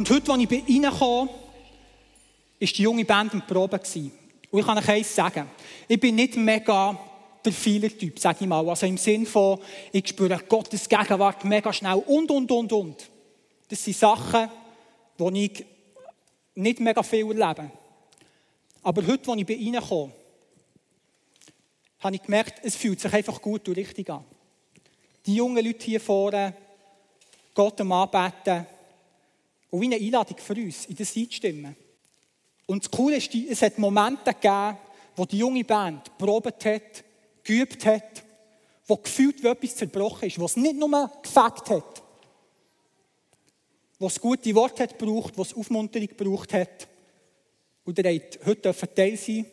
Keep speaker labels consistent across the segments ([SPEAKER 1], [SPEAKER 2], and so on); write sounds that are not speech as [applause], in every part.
[SPEAKER 1] Und heute, als ich bei Ihnen kam, war die junge Band im Probe. Und ich kann euch eins sagen. Ich bin nicht mega der Fehler-Typ, sage ich mal. Also im Sinn von, ich spüre Gottes Gegenwart mega schnell und, und, und, und. Das sind Sachen, die ich nicht mega viel erlebe. Aber heute, als ich bei Ihnen kam, habe ich gemerkt, es fühlt sich einfach gut und richtig an. Die jungen Leute hier vorne, Gott am Anbeten und wie eine Einladung für uns, in das einzustimmen. Und das Coole ist, es hat Momente gegeben, wo die junge Band probiert hat, geübt hat, wo gefühlt wie etwas zerbrochen ist, wo es nicht nur gefackt hat, wo es gute Worte hat gebraucht, es Aufmunterung gebraucht hat. Und ihr habt heute Teil sein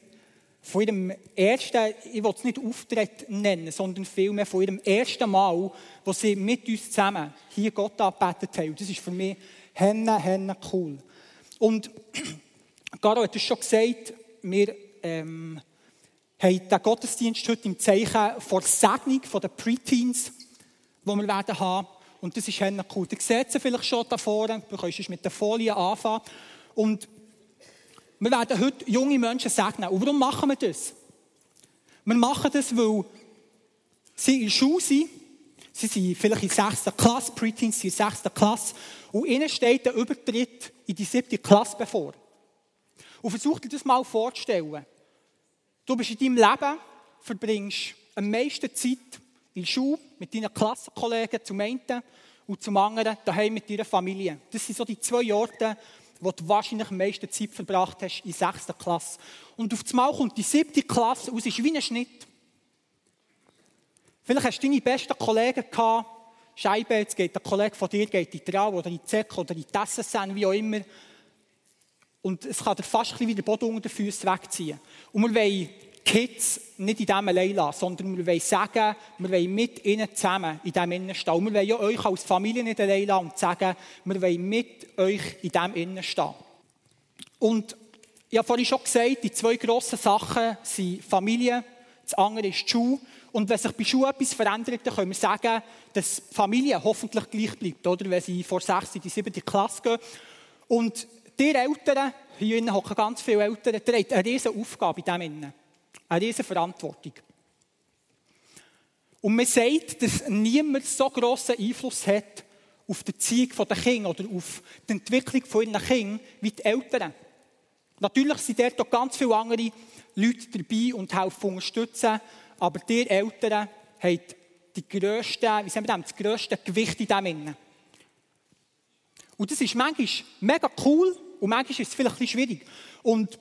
[SPEAKER 1] von ihrem ersten, ich will es nicht Auftritt nennen, sondern vielmehr von ihrem ersten Mal, wo sie mit uns zusammen hier Gott angebetet haben. Und das ist für mich henne, henne cool. Und [clears throat] Garo hat es schon gesagt, wir ähm, haben den Gottesdienst heute im Zeichen vor Segnung der Preteens, die wir werden haben. Und das ist henne cool. Ihr seht sie vielleicht schon da vorne, du kannst mit der Folie anfangen. Und wir werden heute junge Menschen segnen. Und warum machen wir das? Wir machen das, weil sie in der Schule sind. Sie sind vielleicht in der 6. Klasse, Preteens sind in der 6. Klasse. Und ihnen steht der Übertritt in die 7. Klasse bevor. Und versuch dir das mal vorzustellen. Du bist in deinem Leben, verbringst am meisten Zeit in der Schule mit deinen Klassenkollegen zum einen und zum anderen daheim mit deiner Familie. Das sind so die zwei Orte, wo du wahrscheinlich am meisten Zeit verbracht hast in der 6. Klasse. Und auf einmal kommt die 7. Klasse es ist wie ein Schnitt. Vielleicht hast du deine besten Kollegen gehabt, Scheibe, jetzt geht der Kollege von dir geht in die Trau oder in die Zeck oder in die SSN, wie auch immer. Und es kann dir fast wie der Boden unter den Füßen wegziehen. Und wir wollen Kids nicht in diesem allein lassen, sondern wir wollen sagen, wir wollen mit ihnen zusammen in diesem Innen stehen. Und wir wollen ja euch als Familie nicht allein lassen und sagen, wir wollen mit euch in diesem Innen stehen. Und ich habe vorhin schon gesagt, die zwei grossen Sachen sind Familie, das andere ist die Schule. Und wenn sich bei Schule etwas verändert, dann können wir sagen, dass die Familie hoffentlich gleich bleibt, oder? wenn sie vor 6. in die 7. Klasse gehen. Und die Eltern, hier innen hocken ganz viele Eltern, die eine riesige Aufgabe in diesem Innen. Eine riesige Verantwortung. Und man sagt, dass niemand so grossen Einfluss hat auf die Erziehung der Kinder oder auf die Entwicklung von ihren Kindern wie die Eltern. Natürlich sind dort auch ganz viele andere Leute dabei und helfen unterstützen, aber die Eltern haben die grösste, wie sagen wir das, das grösste Gewicht in dem Innen. Und das ist manchmal mega cool und manchmal ist es vielleicht ein schwierig. Und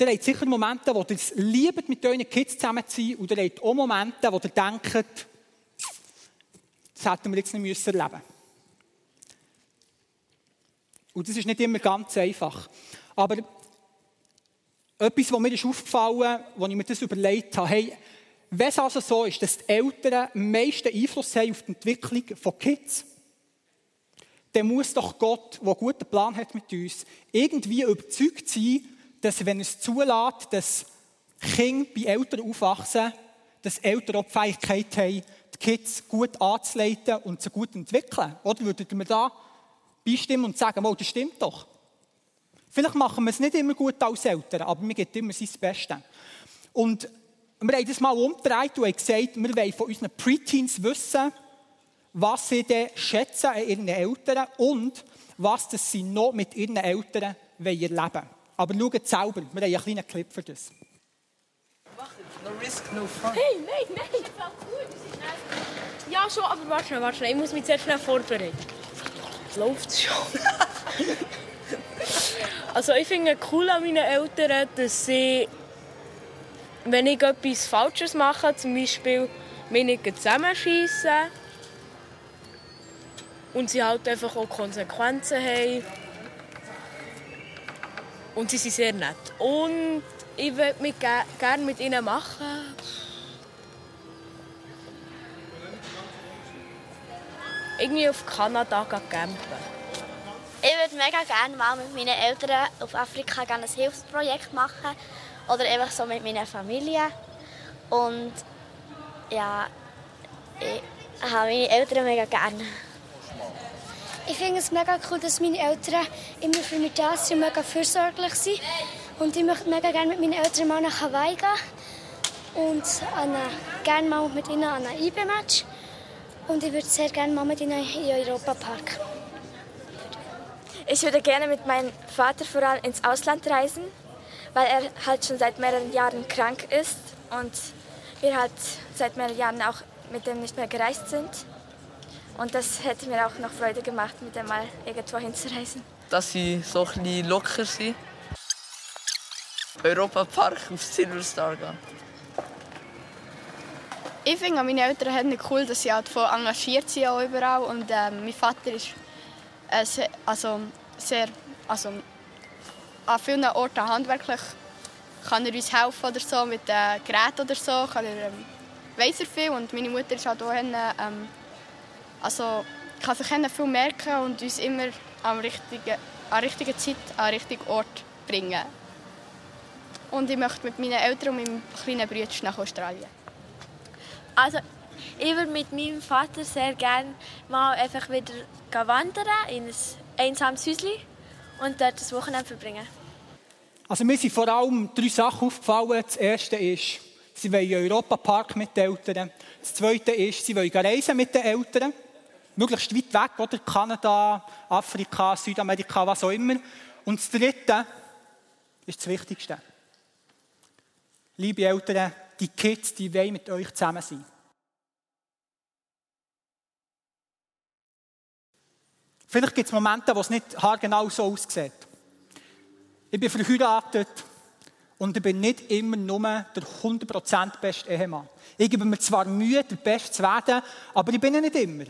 [SPEAKER 1] ihr habt sicher Momente, wo ihr es liebt, mit euren Kids zusammen zu sein und ihr habt auch Momente, wo ihr denkt, das hätten wir jetzt nicht müssen erleben Und das ist nicht immer ganz einfach. Aber etwas, was mir aufgefallen ist, als ich mir das überlegt habe, hey, wenn es also so ist, dass die Eltern am meisten Einfluss haben auf die Entwicklung von Kids, dann muss doch Gott, der einen guten Plan hat mit uns, irgendwie überzeugt sein, dass wenn es zulässt, dass Kinder bei Eltern aufwachsen, dass Eltern auch die Fähigkeit haben, die Kids gut anzuleiten und sie gut entwickeln. Oder würdet ihr mir da beistimmen und sagen, das stimmt doch? Vielleicht machen wir es nicht immer gut als Eltern, aber wir geben immer sein Bestes. Und wir haben das mal umgedreht und haben gesagt, wir wollen von unseren Preteens wissen, was sie denn schätzen an ihren Eltern und was das sie noch mit ihren Eltern erleben wollen. Aber schaut selber, wir haben einen kleinen Clip für das.
[SPEAKER 2] No risk, no fun.
[SPEAKER 3] Hey, nein, nein. Ja, schon, aber warte schnell, warte schnell. Ich muss mich sehr schnell vorbereiten. Läuft schon. [laughs] also ich finde cool an meinen Eltern, dass sie, wenn ich etwas Falsches mache, zum Beispiel mich nicht zusammenschießen, und sie halt einfach auch Konsequenzen haben. Und sie sind sehr nett. Und ich würde mich ge gerne mit ihnen machen. Irgendwie auf Kanada campen.
[SPEAKER 4] Ich würde mega gerne mal mit meinen Eltern auf Afrika ein Hilfsprojekt machen. Oder einfach so mit meiner Familie. Und ja, ich habe meine Eltern mega gerne.
[SPEAKER 5] Ich finde es mega cool, dass meine Eltern immer für mich da sind und mega fürsorglich sind. Und ich möchte mega gerne mit meinen Eltern mal nach Hawaii gehen. Und gerne mal mit ihnen an ein IB-Match. Und ich würde sehr gerne mal mit ihnen in den Europapark.
[SPEAKER 6] Ich würde gerne mit meinem Vater vor allem ins Ausland reisen, weil er halt schon seit mehreren Jahren krank ist und wir halt seit mehreren Jahren auch mit dem nicht mehr gereist sind. Und das hätte mir auch noch Freude gemacht, mit dem mal irgendwo hinzureisen.
[SPEAKER 2] Dass sie so ein bisschen locker sind. Europapark auf Silverstar gehen.
[SPEAKER 7] Ich finde meine Eltern haben cool, dass sie halt voll engagiert sind auch überall. Und äh, mein Vater ist äh, sehr, also sehr, also an vielen Orten handwerklich kann er uns helfen oder so mit den Geräten oder so, kann er, ähm, weiss er viel und meine Mutter ist halt auch ähm, also kann sich viel merken und uns immer am richtigen, an richtigen Zeit an den richtigen Ort bringen. Und ich möchte mit meinen Eltern und meinem kleinen Bruder nach Australien.
[SPEAKER 6] Also ich würde mit meinem Vater sehr gerne mal einfach wieder wandern in ein einsames Häuschen und dort das Wochenende verbringen.
[SPEAKER 1] Also mir sind vor allem drei Sachen aufgefallen. Das erste ist, sie wollen einen Europapark mit den Eltern. Das zweite ist, sie wollen reisen mit den Eltern. Möglichst weit weg, oder? Kanada, Afrika, Südamerika, was auch immer. Und das dritte ist das Wichtigste. Liebe Eltern, die Kids, die wollen mit euch zusammen sein. Vielleicht gibt es Momente, wo es nicht haargenau so aussieht. Ich bin verheiratet und ich bin nicht immer nur der 100% beste Ehemann. Ich gebe mir zwar Mühe, der Beste zu werden, aber ich bin es nicht immer.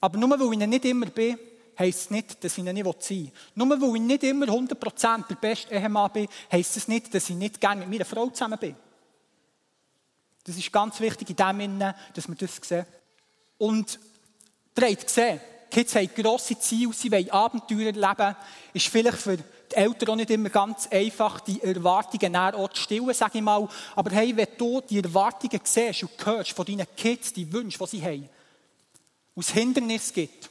[SPEAKER 1] Aber nur weil ich nicht immer bin, heisst es nicht, dass ich ihn nicht sein will. Nur weil ich nicht immer 100% der beste Ehemann bin, heisst es nicht, dass ich nicht gerne mit meiner Frau zusammen bin. Das ist ganz wichtig in dem Sinne, dass wir das sehen. Und ihr habt gesehen, Kids haben grosse Ziele, sie wollen Abenteuer erleben. Ist vielleicht für die Eltern auch nicht immer ganz einfach, die Erwartungen auch zu stillen, sage ich mal. Aber hey, wenn du die Erwartungen siehst und hörst von deinen Kids, die Wünsche, die sie haben, aus Hindernis gibt,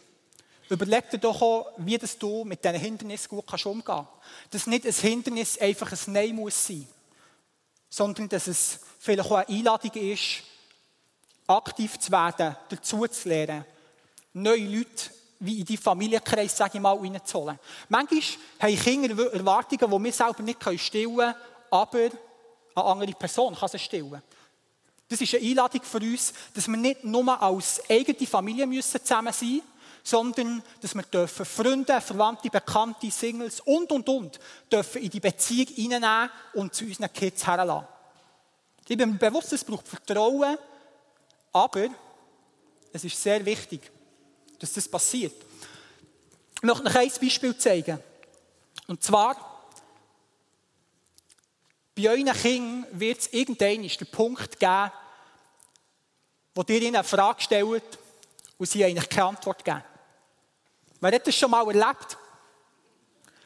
[SPEAKER 1] überleg dir doch auch, wie das du mit diesen Hindernissen gut kannst umgehen kannst. Dass nicht ein Hindernis einfach ein Nein muss sein, sondern dass es vielleicht auch eine Einladung ist, aktiv zu werden, dazu zu lernen, neue Leute wie in die Familienkreis, sage ich mal, reinzuholen. Manchmal haben Kinder Erwartungen, die wir selber nicht stillen können, aber eine andere Person kann sie stillen. Das ist eine Einladung für uns, dass wir nicht nur als eigene Familie müssen zusammen sein müssen, sondern dass wir dürfen Freunde, Verwandte, Bekannte, Singles und, und, und dürfen in die Beziehung hineinnehmen und zu unseren Kids herlassen. Ich bin mir bewusst, es braucht Vertrauen, aber es ist sehr wichtig, dass das passiert. Ich möchte euch ein Beispiel zeigen. Und zwar, bei euren Kindern wird es irgendwann den Punkt geben, wo ihr ihnen eine Frage stellt und sie eigentlich keine Antwort geben. Wer hat das schon mal erlebt?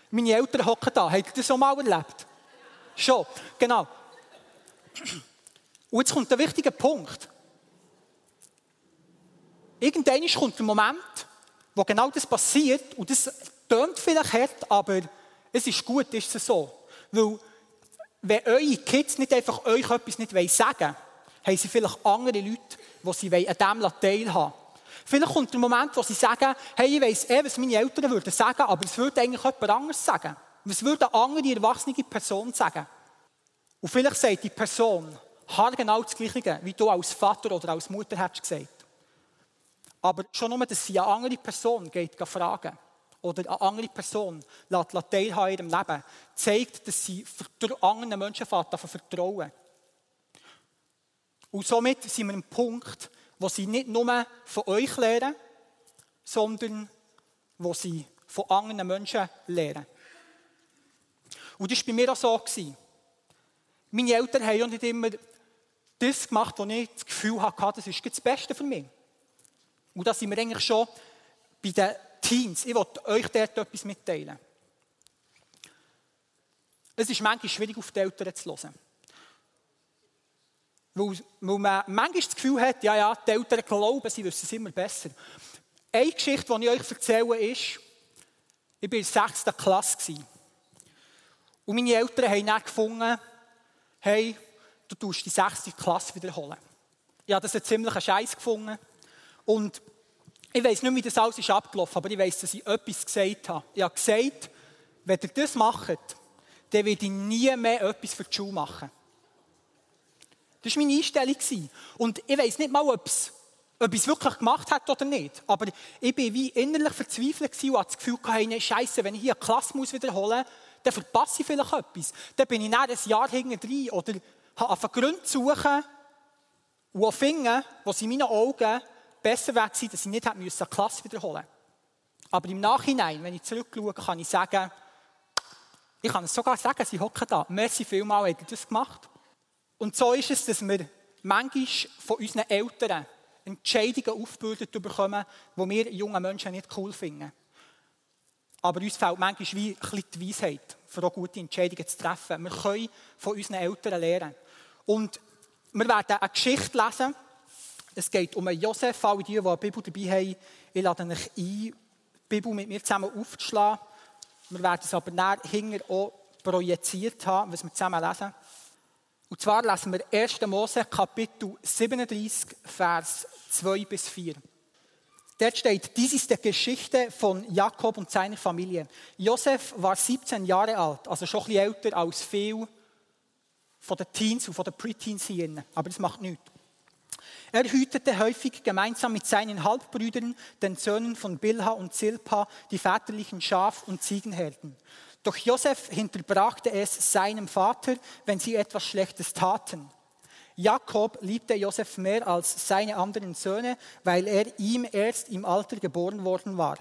[SPEAKER 1] Meine Eltern hocken da. Habt ihr das schon mal erlebt? Schon, genau. Und jetzt kommt der wichtige Punkt. Irgendwann kommt der Moment, wo genau das passiert, und das tönt vielleicht hart, aber es ist gut, ist es so. Weil, wenn eure Kids nicht einfach euch etwas nicht sagen wollen, haben sie vielleicht andere Leute, die sie an dem teilhaben wollen. Vielleicht kommt der Moment, wo sie sagen, hey, ich weiss eh, was meine Eltern würden sagen, aber es würde eigentlich jemand anderes sagen. Was würde eine andere erwachsene Person sagen? Und vielleicht sagt die Person genau das Gleiche, wie du als Vater oder als Mutter hättest gesagt. Aber schon nur, dass sie eine andere Person geht fragen oder eine andere Person teilhaben in ihrem Leben, zeigt, dass sie anderen Menschen vertrauen. Und somit sind wir am Punkt, wo sie nicht nur von euch lernen, sondern wo sie von anderen Menschen lernen. Und das war bei mir auch so. Meine Eltern haben auch nicht immer das gemacht, wo ich das Gefühl hatte, das ist das Beste für mich. Und da sind wir eigentlich schon bei den Teens. Ich wollte euch dort etwas mitteilen. Es ist manchmal schwierig, auf die Eltern zu hören. Weil, man manchmal das Gefühl hat, ja, ja, die Eltern glauben, sie wissen es immer besser. Eine Geschichte, die ich euch erzähle, ist, ich war in der 6. Klasse. Und meine Eltern haben dann gefunden, hey, du tust die 6. Klasse wiederholen. Ich habe das einen ziemlichen Scheiß gefunden. Und ich weiß nicht, wie das alles ist abgelaufen, aber ich weiß, dass ich etwas gesagt habe. Ich habe gesagt, wenn ihr das macht, dann werde ich nie mehr etwas für die Schule machen. Das war meine Einstellung. Und ich weiß nicht mal, ob es ob ich es wirklich gemacht habe oder nicht. Aber ich war wie innerlich verzweifelt und hatte das Gefühl, hey, Scheiße, wenn ich hier eine Klasse muss wiederholen muss, dann verpasse ich vielleicht etwas. Dann bin ich nach ein Jahr hinten oder habe auf Gründe zu suchen und finden, sie in meinen Augen besser weg sind, dass ich nicht eine Klasse wiederholen musste. Aber im Nachhinein, wenn ich zurückschaue, kann ich sagen, ich kann es sogar sagen, sie hocken da. Merci vielmal, habt ihr das gemacht. Und so ist es, dass wir manchmal von unseren Eltern Entscheidungen aufgebürdet bekommen, die wir jungen Menschen nicht cool finden. Aber uns fehlt manchmal wie ein bisschen die Weisheit, für auch gute Entscheidungen zu treffen. Wir können von unseren Eltern lernen. Und wir werden eine Geschichte lesen. Es geht um einen Josef. Alle die, die eine Bibel dabei haben, ich lade euch ein, die Bibel mit mir zusammen aufzuschlagen. Wir werden es aber nachher hinter auch projiziert haben, was wir zusammen lesen. Und zwar lesen wir 1. Mose Kapitel 37, Vers 2 bis 4. Dort steht, dies ist die Geschichte von Jakob und seiner Familie. Josef war 17 Jahre alt, also schon ein bisschen älter als viel von den Teens und von den Preteens hier. Aber das macht nichts. Er hütete häufig gemeinsam mit seinen Halbbrüdern, den Söhnen von Bilha und Zilpa, die väterlichen Schaf- und Ziegenherden. Doch Josef hinterbrachte es seinem Vater, wenn sie etwas Schlechtes taten. Jakob liebte Josef mehr als seine anderen Söhne, weil er ihm erst im Alter geboren worden war.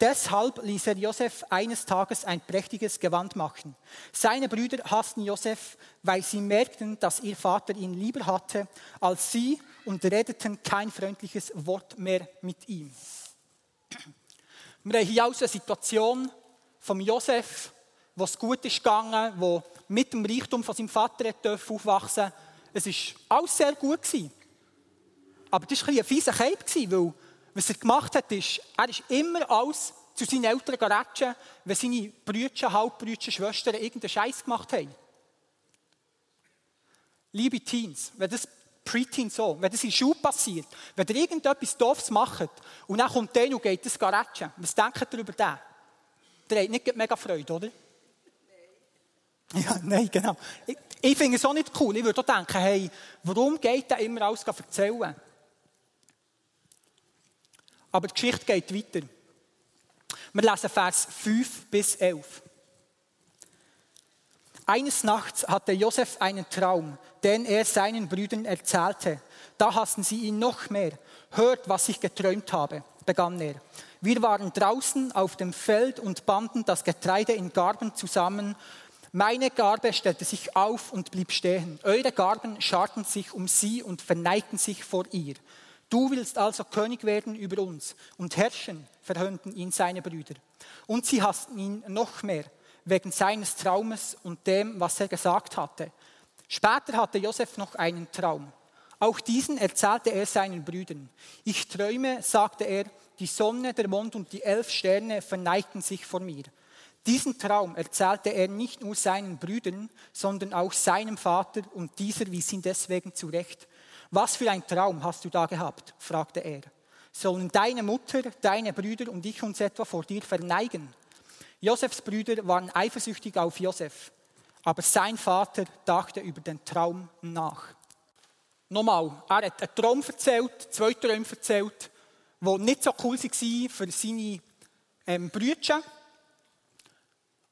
[SPEAKER 1] Deshalb ließ er Josef eines Tages ein prächtiges Gewand machen. Seine Brüder hassten Josef, weil sie merkten, dass ihr Vater ihn lieber hatte als sie und redeten kein freundliches Wort mehr mit ihm. Wir haben hier also eine Situation, vom Josef, wo es gut ist gegangen, wo mit dem Reichtum von seinem Vater aufwachsen Es war alles sehr gut. Gewesen. Aber das war ein, fieser Cape, weil was er gemacht hat, ist, er ist immer alles zu seinen Eltern geratschen, wenn seine Brüder, Halbbrüder, Schwestern irgendeinen Scheiß gemacht haben. Liebe Teens, wenn das Preteen so, wenn das in Schule passiert, wenn ihr irgendetwas Doofes macht und dann kommt der und geht das Garatschen, was denkt ihr über den? Der hat nicht mega Freude, oder? Ja, nein, genau. Ich, ich finde es auch nicht cool. Ich würde auch denken, hey, warum geht der immer alles erzählen? Aber die Geschichte geht weiter. Wir lesen Vers 5 bis 11. Eines Nachts hatte Josef einen Traum, den er seinen Brüdern erzählte. Da hassten sie ihn noch mehr. Hört, was ich geträumt habe, begann er. Wir waren draußen auf dem Feld und banden das Getreide in Garben zusammen. Meine Garbe stellte sich auf und blieb stehen. Eure Garben scharten sich um sie und verneigten sich vor ihr. Du willst also König werden über uns und herrschen, verhöhnten ihn seine Brüder. Und sie hassten ihn noch mehr, wegen seines Traumes und dem, was er gesagt hatte. Später hatte Josef noch einen Traum. Auch diesen erzählte er seinen Brüdern. Ich träume, sagte er, die Sonne, der Mond und die elf Sterne verneigten sich vor mir. Diesen Traum erzählte er nicht nur seinen Brüdern, sondern auch seinem Vater und dieser wies ihn deswegen zurecht. Was für ein Traum hast du da gehabt? fragte er. Sollen deine Mutter, deine Brüder und ich uns etwa vor dir verneigen? Josefs Brüder waren eifersüchtig auf Josef, aber sein Vater dachte über den Traum nach. Nochmal, er hat einen Traum erzählt, zwei Träume erzählt die nicht so cool waren für seine ähm, Brüder.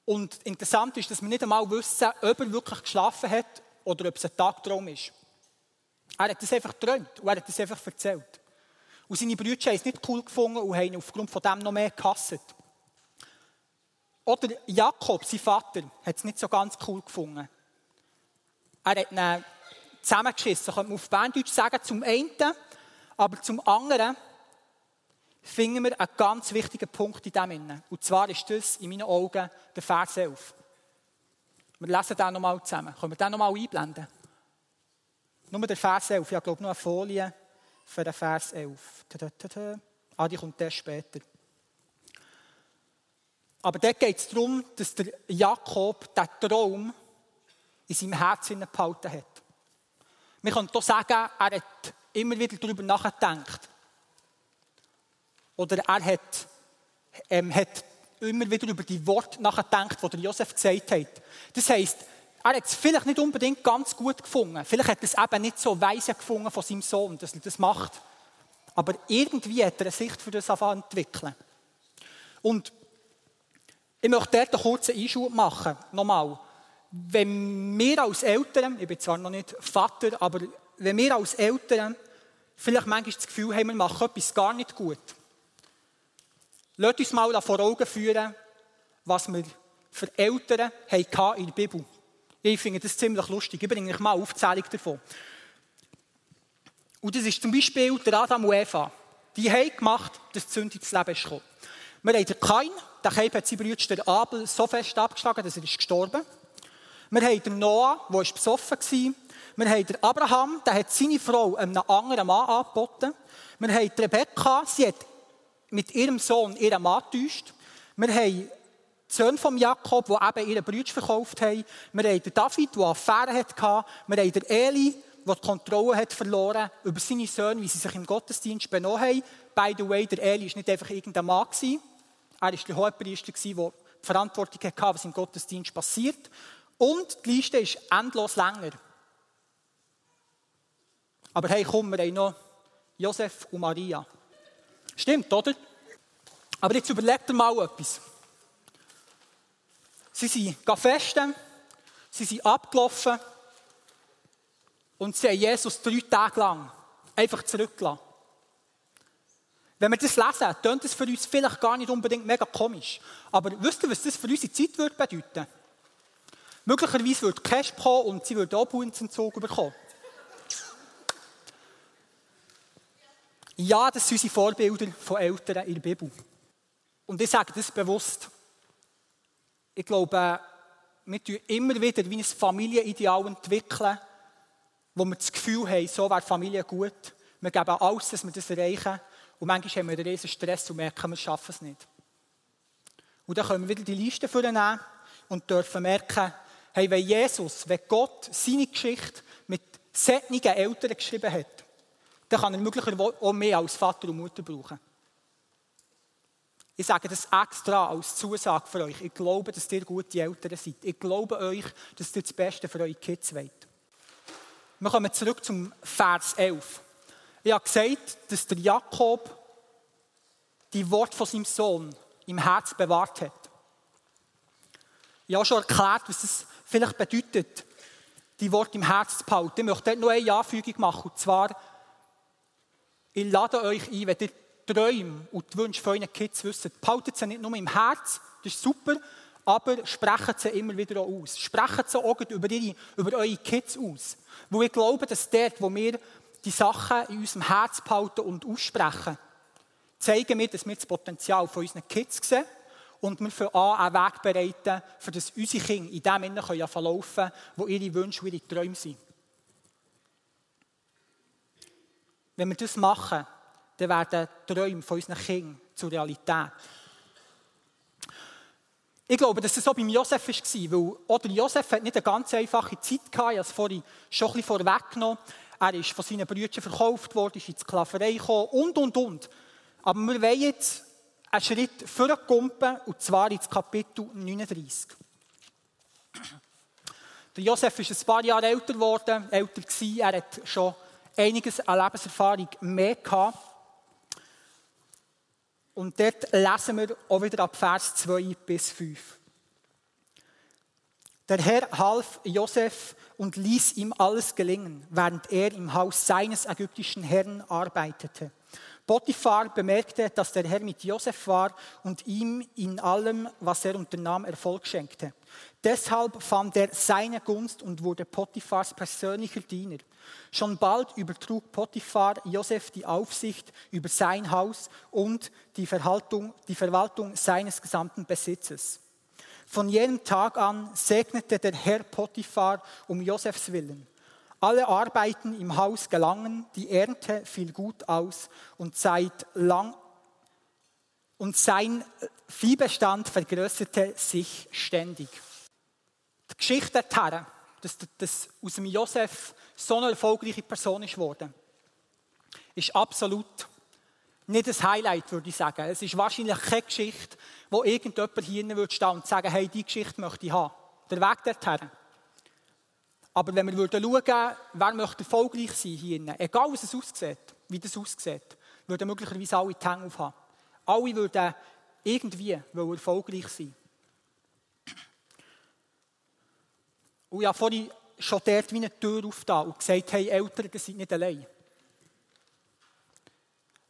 [SPEAKER 1] Und interessant ist, dass wir nicht einmal wissen, ob er wirklich geschlafen hat oder ob es ein Tagtraum ist. Er hat das einfach geträumt und er hat das einfach erzählt. Und seine Brüder haben es nicht cool gefunden und haben aufgrund von dem noch mehr gehasst. Oder Jakob, sein Vater, hat es nicht so ganz cool gefunden. Er hat ihn zusammengeschissen, könnte man auf Berndeutsch sagen, zum einen, aber zum anderen finden wir einen ganz wichtigen Punkt in dem. Und zwar ist das in meinen Augen der Vers 11. Wir lesen den nochmal zusammen. Können wir den nochmal einblenden? Nur der Vers 11. Ich glaube, noch eine Folie für den Vers 11. Ah, die kommt erst später. Aber dort geht es darum, dass der Jakob den Traum in seinem Herzen behalten hat. Wir können hier sagen, er hat immer wieder darüber nachgedacht. Oder er hat, ähm, hat immer wieder über die Worte nachgedacht, die der Josef gesagt hat. Das heisst, er hat es vielleicht nicht unbedingt ganz gut gefunden. Vielleicht hat er es eben nicht so weise gefunden von seinem Sohn, dass er das macht. Aber irgendwie hat er eine Sicht für das entwickeln. Und ich möchte dort einen kurzen Einschub machen. Nochmal. Wenn wir als Eltern, ich bin zwar noch nicht Vater, aber wenn wir als Eltern vielleicht manchmal das Gefühl haben, wir machen etwas gar nicht gut, Lasst uns mal vor Augen führen, was wir für Eltern hatten in der Bibel. Ich finde das ziemlich lustig. Ich bringe euch mal eine Aufzählung davon. Und das ist zum Beispiel der Adam und Eva. Die haben gemacht, dass die Sünde ins Leben ist. Wir haben den Kain, der Kain hat seinen Bruder Abel so fest abgeschlagen, dass er ist gestorben Wir haben den Noah, der besoffen war. Wir haben den Abraham, der hat seine Frau einem anderen Mann angeboten. Wir haben die Rebekka, sie hat mit ihrem Sohn ihren Mann täuscht. Wir haben die Söhne von Jakob, die eben ihre Brüder verkauft haben. Wir haben den David, der Affären hatte. Wir haben den Eli, der die Kontrolle hat verloren über seine Söhne, wie sie sich im Gottesdienst benommen haben. By the way, der Eli war nicht einfach irgendein Mann. Er war der Hohepriester, der die Verantwortung hatte, was im Gottesdienst passiert. Und die Liste ist endlos länger. Aber hey, komm, wir haben noch Josef und Maria. Stimmt, oder? Aber jetzt überlegt ihr mal etwas. Sie sind festen, sie sind abgelaufen und sie haben Jesus drei Tage lang einfach zurückgelassen. Wenn wir das lesen, klingt das für uns vielleicht gar nicht unbedingt mega komisch. Aber wisst ihr, was das für unsere Zeit würde bedeuten? Möglicherweise würde Cash kommen und sie würde auch Zug bekommen. Ja, das sind unsere Vorbilder von Eltern in der Bibel. Und ich sage das bewusst. Ich glaube, wir entwickeln immer wieder wie ein Familienideal entwickeln, wo wir das Gefühl haben, so wäre Familie gut. Wir geben alles, dass wir das erreichen. Und manchmal haben wir einen riesen Stress und merken, wir schaffen es nicht. Und dann können wir wieder die Liste vornehmen und dürfen merken, hey, wenn Jesus, wenn Gott seine Geschichte mit solchen Eltern geschrieben hat, dann kann er möglicherweise auch mehr als Vater und Mutter brauchen. Ich sage das extra als Zusage für euch. Ich glaube, dass ihr gute Eltern seid. Ich glaube euch, dass ihr das Beste für eure Kids wollt. Wir kommen zurück zum Vers 11. Ich habe gesagt, dass der Jakob die Wort von seinem Sohn im Herz bewahrt hat. Ich habe schon erklärt, was es vielleicht bedeutet, die Worte im Herz zu behalten. Ich möchte dort noch eine Anfügung machen. Und zwar, ich lade euch ein, wenn ihr Träume und die Wünsche von euren Kids wisst, behaltet sie nicht nur im Herz, das ist super, aber sprecht sie immer wieder aus. Sprecht sie auch über, ihre, über eure Kids aus. Wo ich glaube, dass dort, wo wir die Sachen in unserem Herz behalten und aussprechen, zeigen wir, dass wir das Potenzial von unseren Kids sehen und wir für A einen Weg bereiten, für das unsere Kinder in dem Innen verlaufen können, wo ihre Wünsche und ihre Träume sind. Wenn wir das machen, dann werden die Träume von unseren Kindern zur Realität. Ich glaube, dass es so beim Josef war, weil auch Josef hat nicht eine ganz einfache Zeit gehabt, ich habe es vorhin schon ein bisschen vorweggenommen. Er ist von seinen Brüdern verkauft worden, ist in die Sklaverei gekommen und, und, und. Aber wir wollen jetzt einen Schritt vorkumpen, und zwar ins Kapitel 39. Der Josef ist ein paar Jahre älter geworden, älter gewesen, er hat schon einiges an Lebenserfahrung mehr gehabt. Und dort lesen wir auch wieder ab Vers 2 bis 5. Der Herr half Josef und ließ ihm alles gelingen, während er im Haus seines ägyptischen Herrn arbeitete. Potiphar bemerkte, dass der Herr mit Josef war und ihm in allem, was er unternahm, Erfolg schenkte. Deshalb fand er seine Gunst und wurde Potiphars persönlicher Diener. Schon bald übertrug Potiphar Josef die Aufsicht über sein Haus und die die Verwaltung seines gesamten Besitzes. Von jenem Tag an segnete der Herr Potiphar um Josefs Willen. Alle Arbeiten im Haus gelangen, die Ernte fiel gut aus und, seit lang, und sein Viehbestand vergrößerte sich ständig. Die Geschichte der dass, dass aus dem Josef so eine erfolgreiche Person ist ist absolut nicht ein Highlight, würde ich sagen. Es ist wahrscheinlich keine Geschichte, wo irgendjemand hier würde und sagen, hey, diese Geschichte möchte ich haben. Der Weg dorthin. Aber wenn wir schauen würden, wer möchte erfolgreich sein hier, egal was es aussieht, wie das aussieht, würden möglicherweise alle die Hänge aufhaben. Alle würden irgendwie erfolgreich sein. Und habe vorhin schon dort wie eine Tür aufgetan und gesagt, hey Eltern, ihr seid nicht allein.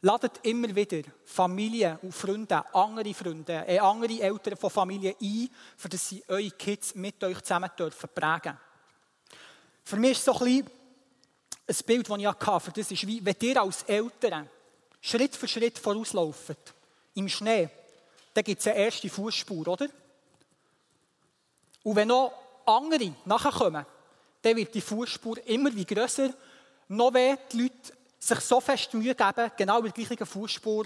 [SPEAKER 1] Ladet immer wieder Familien und Freunde, andere Freunde, äh, andere Eltern von Familien ein, für dass sie eure Kids mit euch zusammen dürfen prägen. Für mich ist so ein, bisschen ein Bild, das ich hatte. Das ist wie, wenn ihr als Eltern Schritt für Schritt vorauslaufen, im Schnee, dann gibt es eine erste Fußspur, oder? Und wenn noch andere nachkommen, dann wird die Fußspur immer wie grösser, noch wenn die Leute sich so fest Mühe geben, genau in der gleichen Fußspur,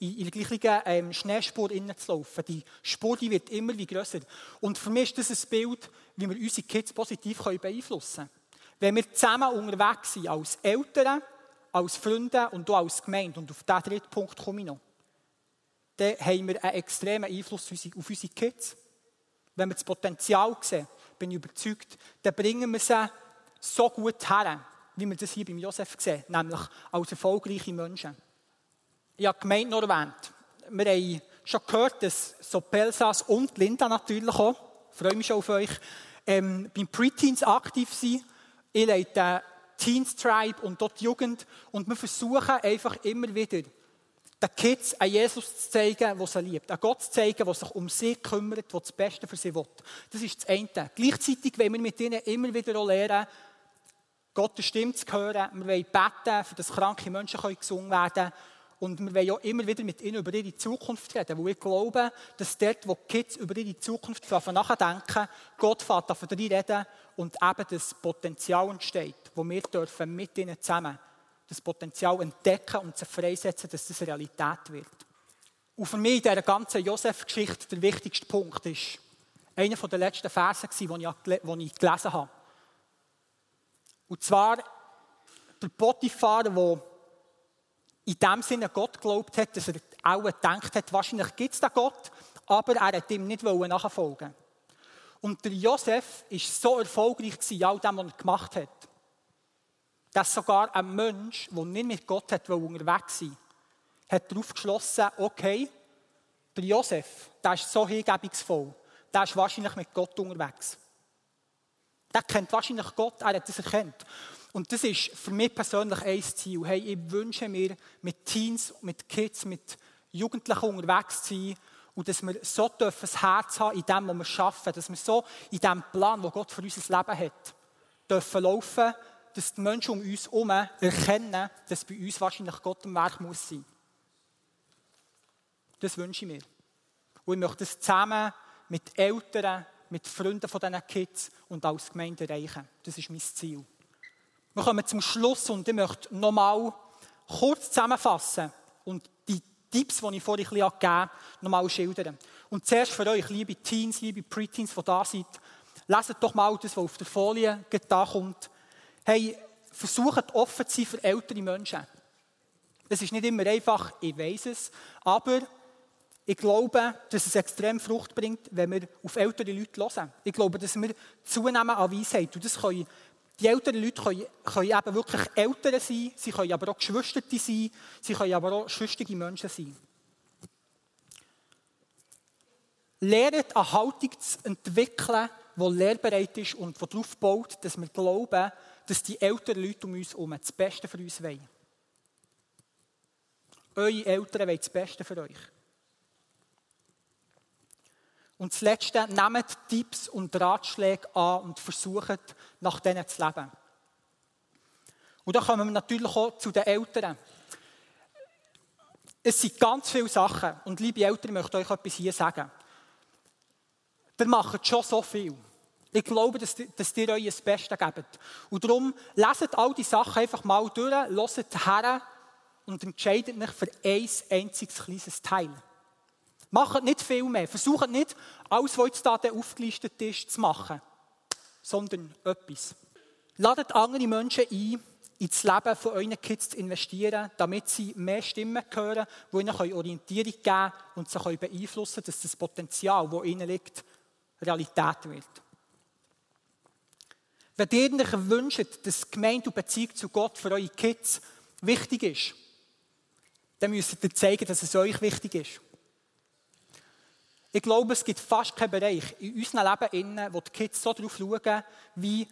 [SPEAKER 1] in der gleichen ähm, Schneespur zu laufen. Die Spur die wird immer wie grösser. Und für mich ist das ein Bild, wie wir unsere Kids positiv beeinflussen können. Wenn wir zusammen unterwegs sind, als Eltern, als Freunde und auch als Gemeinde, und auf diesen dritten Punkt komme ich noch, dann haben wir einen extremen Einfluss auf unsere Kids. Wenn wir das Potenzial sehen, bin ich überzeugt, dann bringen wir sie so gut her, wie wir das hier beim Josef sehen, nämlich als erfolgreiche Menschen. Ich habe die Gemeinde noch erwähnt. Wir haben schon gehört, dass so Pelsas und Linda natürlich auch, freue mich schon auf euch, ähm, beim Preteens aktiv sind. Ich leite Teens Tribe und dort die Jugend und wir versuchen einfach immer wieder, den Kids an Jesus zu zeigen, der sie liebt. An Gott zu zeigen, der sich um sie kümmert, der das Beste für sie will. Das ist das eine. Gleichzeitig wollen wir mit ihnen immer wieder auch lernen, Gottes Stimme zu hören. Wir wollen beten, für dass kranke Menschen gesungen werden können. Und wir wollen auch immer wieder mit ihnen über ihre Zukunft reden, weil ich glaube, dass dort, wo die Kids über ihre Zukunft nachdenken, Gott fährt davon reden und eben das Potenzial entsteht, wo wir dürfen mit ihnen zusammen das Potenzial entdecken und sie freisetzen, dass das Realität wird. Und für mich in dieser ganzen Josef-Geschichte der wichtigste Punkt ist einer der letzten Verse, den ich gelesen habe. Und zwar der Potiphar, der in dem Sinne Gott geglaubt hat, dass er auch gedacht hat, wahrscheinlich gibt es den Gott, aber er hat ihm nicht nachfolgen Und der Josef war so erfolgreich in all dem, was er gemacht hat, dass sogar ein Mensch, der nicht mit Gott hat, unterwegs sein hat darauf geschlossen, okay, der Josef, der ist so hingebungsvoll, der ist wahrscheinlich mit Gott unterwegs. Der kennt wahrscheinlich Gott, er hat das erkannt. Und das ist für mich persönlich ein Ziel. Hey, ich wünsche mir, mit Teens, mit Kids, mit Jugendlichen unterwegs zu sein und dass wir so das Herz haben in dem, was wir schaffen, dass wir so in dem Plan, wo Gott für unser Leben hat, dürfen laufen, dass die Menschen um uns herum erkennen, dass bei uns wahrscheinlich Gott im Werk muss sein. Das wünsche ich mir. Und ich möchte das zusammen mit Eltern, mit Freunden von diesen Kids und als Gemeinde erreichen. Das ist mein Ziel. Wir kommen zum Schluss und ich möchte nochmal kurz zusammenfassen und die Tipps, die ich vorhin ein bisschen gegeben habe, nochmal schildern. Und zuerst für euch, liebe Teens, liebe Preteens, die da sind, leset doch mal das, was auf der Folie da kommt. Hey, versucht offen zu sein für ältere Menschen. Es ist nicht immer einfach, ich weiß es, aber ich glaube, dass es extrem Frucht bringt, wenn wir auf ältere Leute hören. Ich glaube, dass wir zunehmen an Weisheit. Und das können die älteren Leute können, können eben wirklich Eltern sein, sie können aber auch Geschwister sein, sie können aber auch schwüstige Menschen sein. Lernt eine Haltung zu entwickeln, der lehrbereit ist und der darauf baut, dass wir glauben, dass die älteren Leute um uns herum das Beste für uns wollen. Eure Eltern wollen das Beste für euch. Und das Letzte, nehmt Tipps und Ratschläge an und versucht, nach denen zu leben. Und da kommen wir natürlich auch zu den Eltern. Es sind ganz viele Sachen. Und liebe Eltern, ich möchte euch etwas hier sagen. Ihr macht schon so viel. Ich glaube, dass, dass ihr euch das Beste gebt. Und darum, leset all die Sachen einfach mal durch, hört her und entscheidet euch für ein einziges kleines Teil. Macht nicht viel mehr. Versucht nicht, alles, was jetzt da aufgelistet ist, zu machen, sondern etwas. Ladet andere Menschen ein, ins Leben von euren Kids zu investieren, damit sie mehr Stimmen hören, die ihnen Orientierung geben können und sie beeinflussen können, dass das Potenzial, das ihnen liegt, Realität wird. Wenn ihr euch wünscht, dass Gemeinde und Beziehung zu Gott für eure Kids wichtig ist, dann müsst ihr zeigen, dass es euch wichtig ist. Ich glaube, es gibt fast keinen Bereich in unserem Leben, wo die Kids so darauf schauen, wie,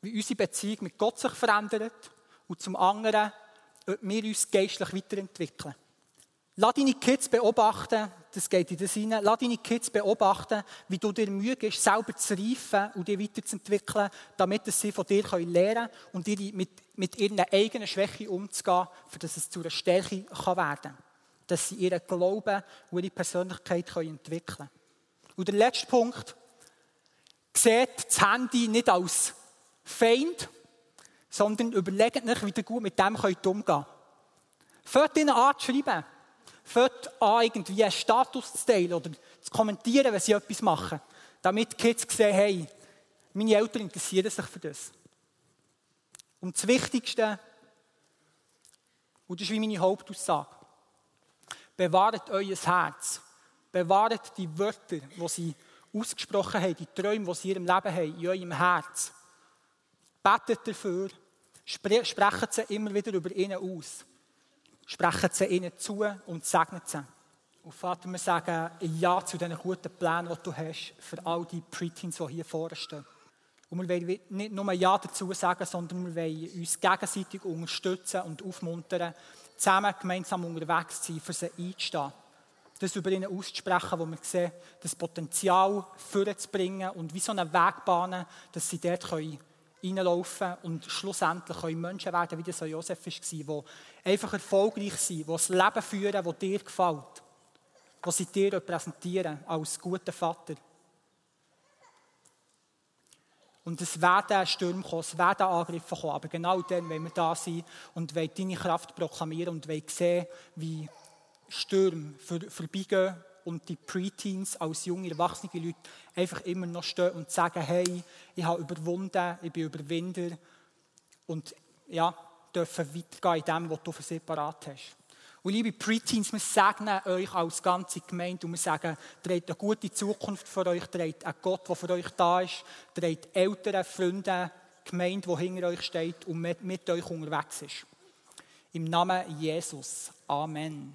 [SPEAKER 1] wie unsere Beziehung mit Gott sich verändert und zum anderen, ob wir uns geistlich weiterentwickeln. Lass deine Kids beobachten, das geht in das hinein, lass deine Kids beobachten, wie du dir Mühe gibst, selber zu reifen und dich weiterzuentwickeln, damit sie von dir lernen können und mit, mit ihren eigenen Schwächen umzugehen, dass es zu einer Stärke werden kann. Dass sie ihren Glauben und ihre Persönlichkeit entwickeln können. Und der letzte Punkt, seht das Handy nicht als Feind, sondern überlegt euch, wie ihr gut mit dem umgehen könnt. Fängt ihnen an zu schreiben. Fängt an, irgendwie einen Status zu teilen oder zu kommentieren, wenn sie etwas machen. Damit die Kids sehen, hey, meine Eltern interessieren sich für das. Und das Wichtigste, und das ist wie meine Hauptaussage, bewahrt euer Herz. Bewahrt die Wörter, die sie ausgesprochen haben, die Träume, die sie in ihrem Leben haben, in eurem Herz. Betet dafür, Sprechen sie immer wieder über ihnen aus. Sprechen sie ihnen zu und segnen sie. Und Vater, wir sagen Ja zu diesen guten Plänen, die du hast für all die Preteens, die hier vorne stehen. Und wir wollen nicht nur Ja dazu sagen, sondern wir wollen uns gegenseitig unterstützen und aufmuntern, zusammen gemeinsam unterwegs zu sein, für sie einzustehen. Das über ihnen auszusprechen, wo wir sehen, das Potenzial vorzubringen und wie so eine Wegbahn, dass sie dort können und schlussendlich können Menschen werden, wie das so Josef war, die einfach erfolgreich sind, die das Leben führen, das dir gefällt, das sie dir repräsentieren als guter Vater. Und es werden Stürme kommen, es werden Angriffe kommen, aber genau dann, wenn wir da sind und deine Kraft proklamieren und sehen, wie Stürme vorbeigehen und die Preteens als junge, erwachsene Leute einfach immer noch stehen und sagen, hey, ich habe überwunden, ich bin Überwinder und ja, dürfen weitergehen in dem, was du für sie parat hast. Und liebe Preteens, wir segnen euch als ganze Gemeinde und wir sagen, dreht eine gute Zukunft für euch, dreht einen Gott, der für euch da ist, dreht Eltern, Freunde, Gemeinde, die hinter euch steht und mit, mit euch unterwegs ist. Im Namen Jesus. Amen.